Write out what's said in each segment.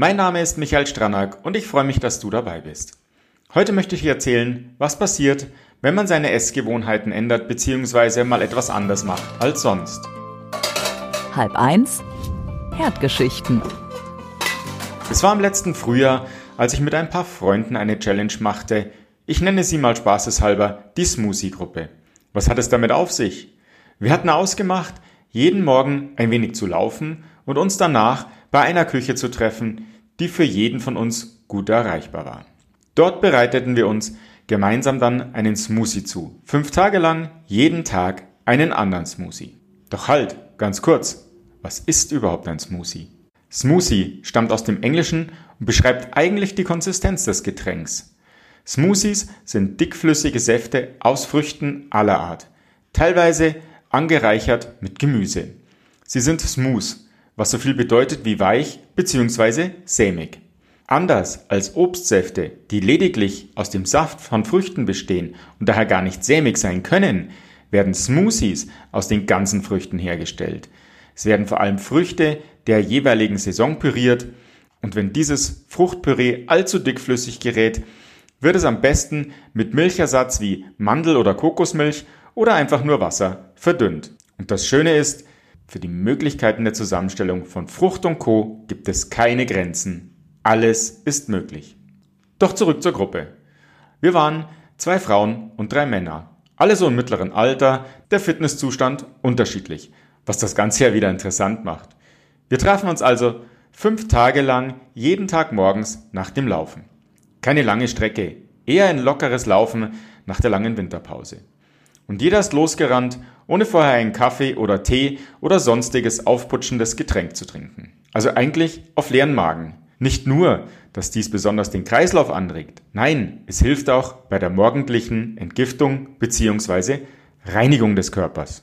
Mein Name ist Michael Stranack und ich freue mich, dass du dabei bist. Heute möchte ich dir erzählen, was passiert, wenn man seine Essgewohnheiten ändert bzw. mal etwas anders macht als sonst. Halb eins. Herdgeschichten. Es war im letzten Frühjahr, als ich mit ein paar Freunden eine Challenge machte. Ich nenne sie mal spaßeshalber die Smoothie-Gruppe. Was hat es damit auf sich? Wir hatten ausgemacht, jeden Morgen ein wenig zu laufen und uns danach bei einer Küche zu treffen, die für jeden von uns gut erreichbar war. Dort bereiteten wir uns gemeinsam dann einen Smoothie zu. Fünf Tage lang, jeden Tag einen anderen Smoothie. Doch halt, ganz kurz, was ist überhaupt ein Smoothie? Smoothie stammt aus dem Englischen und beschreibt eigentlich die Konsistenz des Getränks. Smoothies sind dickflüssige Säfte aus Früchten aller Art, teilweise angereichert mit Gemüse. Sie sind smooth, was so viel bedeutet wie weich bzw. sämig. Anders als Obstsäfte, die lediglich aus dem Saft von Früchten bestehen und daher gar nicht sämig sein können, werden Smoothies aus den ganzen Früchten hergestellt. Es werden vor allem Früchte der jeweiligen Saison püriert und wenn dieses Fruchtpüree allzu dickflüssig gerät, wird es am besten mit Milchersatz wie Mandel- oder Kokosmilch oder einfach nur Wasser verdünnt. Und das Schöne ist, für die Möglichkeiten der Zusammenstellung von Frucht und Co. gibt es keine Grenzen. Alles ist möglich. Doch zurück zur Gruppe. Wir waren zwei Frauen und drei Männer. Alle so im mittleren Alter, der Fitnesszustand unterschiedlich, was das Ganze ja wieder interessant macht. Wir trafen uns also fünf Tage lang jeden Tag morgens nach dem Laufen. Keine lange Strecke, eher ein lockeres Laufen nach der langen Winterpause. Und jeder ist losgerannt, ohne vorher einen Kaffee oder Tee oder sonstiges aufputschendes Getränk zu trinken. Also eigentlich auf leeren Magen. Nicht nur, dass dies besonders den Kreislauf anregt, nein, es hilft auch bei der morgendlichen Entgiftung bzw. Reinigung des Körpers.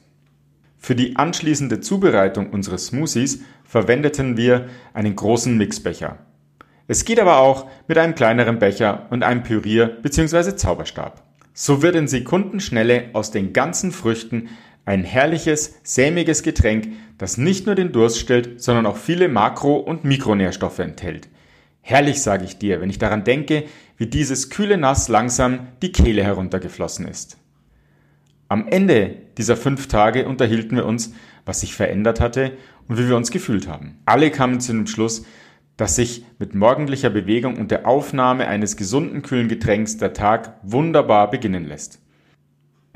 Für die anschließende Zubereitung unseres Smoothies verwendeten wir einen großen Mixbecher. Es geht aber auch mit einem kleineren Becher und einem Pürier- bzw. Zauberstab. So wird in Sekundenschnelle aus den ganzen Früchten ein herrliches, sämiges Getränk, das nicht nur den Durst stillt, sondern auch viele Makro- und Mikronährstoffe enthält. Herrlich, sage ich dir, wenn ich daran denke, wie dieses kühle Nass langsam die Kehle heruntergeflossen ist. Am Ende dieser fünf Tage unterhielten wir uns, was sich verändert hatte und wie wir uns gefühlt haben. Alle kamen zu dem Schluss, dass sich mit morgendlicher Bewegung und der Aufnahme eines gesunden kühlen Getränks der Tag wunderbar beginnen lässt.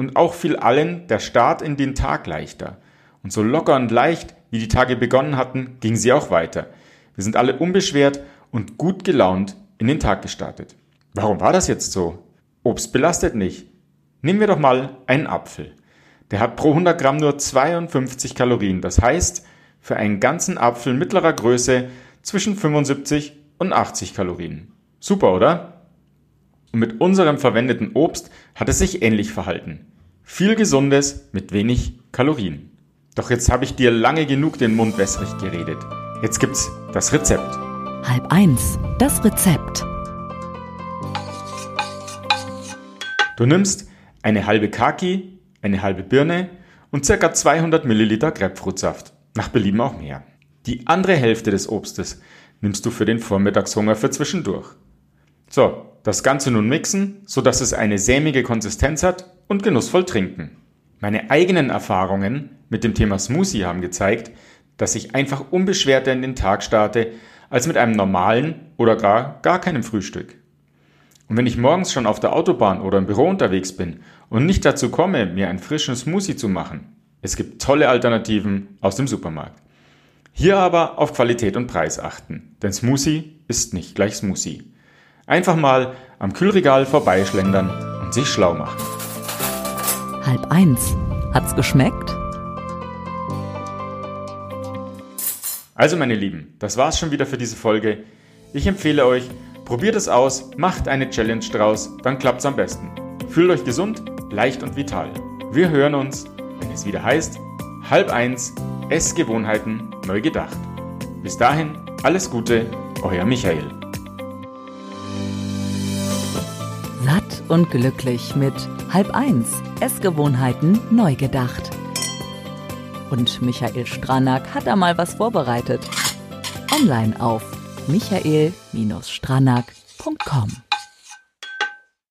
Und auch fiel allen der Start in den Tag leichter. Und so locker und leicht, wie die Tage begonnen hatten, ging sie auch weiter. Wir sind alle unbeschwert und gut gelaunt in den Tag gestartet. Warum war das jetzt so? Obst belastet nicht. Nehmen wir doch mal einen Apfel. Der hat pro 100 Gramm nur 52 Kalorien. Das heißt, für einen ganzen Apfel mittlerer Größe zwischen 75 und 80 Kalorien. Super, oder? Und mit unserem verwendeten Obst hat es sich ähnlich verhalten. Viel Gesundes mit wenig Kalorien. Doch jetzt habe ich dir lange genug den Mund wässrig geredet. Jetzt gibt's das Rezept. Halb eins. Das Rezept. Du nimmst eine halbe Kaki, eine halbe Birne und ca. 200 Milliliter Grapefruitsaft. Nach Belieben auch mehr. Die andere Hälfte des Obstes nimmst du für den Vormittagshunger für zwischendurch. So, das Ganze nun mixen, sodass es eine sämige Konsistenz hat und genussvoll trinken. Meine eigenen Erfahrungen mit dem Thema Smoothie haben gezeigt, dass ich einfach unbeschwerter in den Tag starte als mit einem normalen oder gar gar keinem Frühstück. Und wenn ich morgens schon auf der Autobahn oder im Büro unterwegs bin und nicht dazu komme, mir einen frischen Smoothie zu machen, es gibt tolle Alternativen aus dem Supermarkt. Hier aber auf Qualität und Preis achten, denn Smoothie ist nicht gleich Smoothie. Einfach mal am Kühlregal vorbeischlendern und sich schlau machen. Halb eins. Hat's geschmeckt? Also meine Lieben, das war's schon wieder für diese Folge. Ich empfehle euch, probiert es aus, macht eine Challenge draus, dann klappt's am besten. Fühlt euch gesund, leicht und vital. Wir hören uns, wenn es wieder heißt, halb eins, Essgewohnheiten neu gedacht. Bis dahin, alles Gute, euer Michael. Und glücklich mit halb eins, Essgewohnheiten neu gedacht. Und Michael Stranak hat da mal was vorbereitet. Online auf michael-stranak.com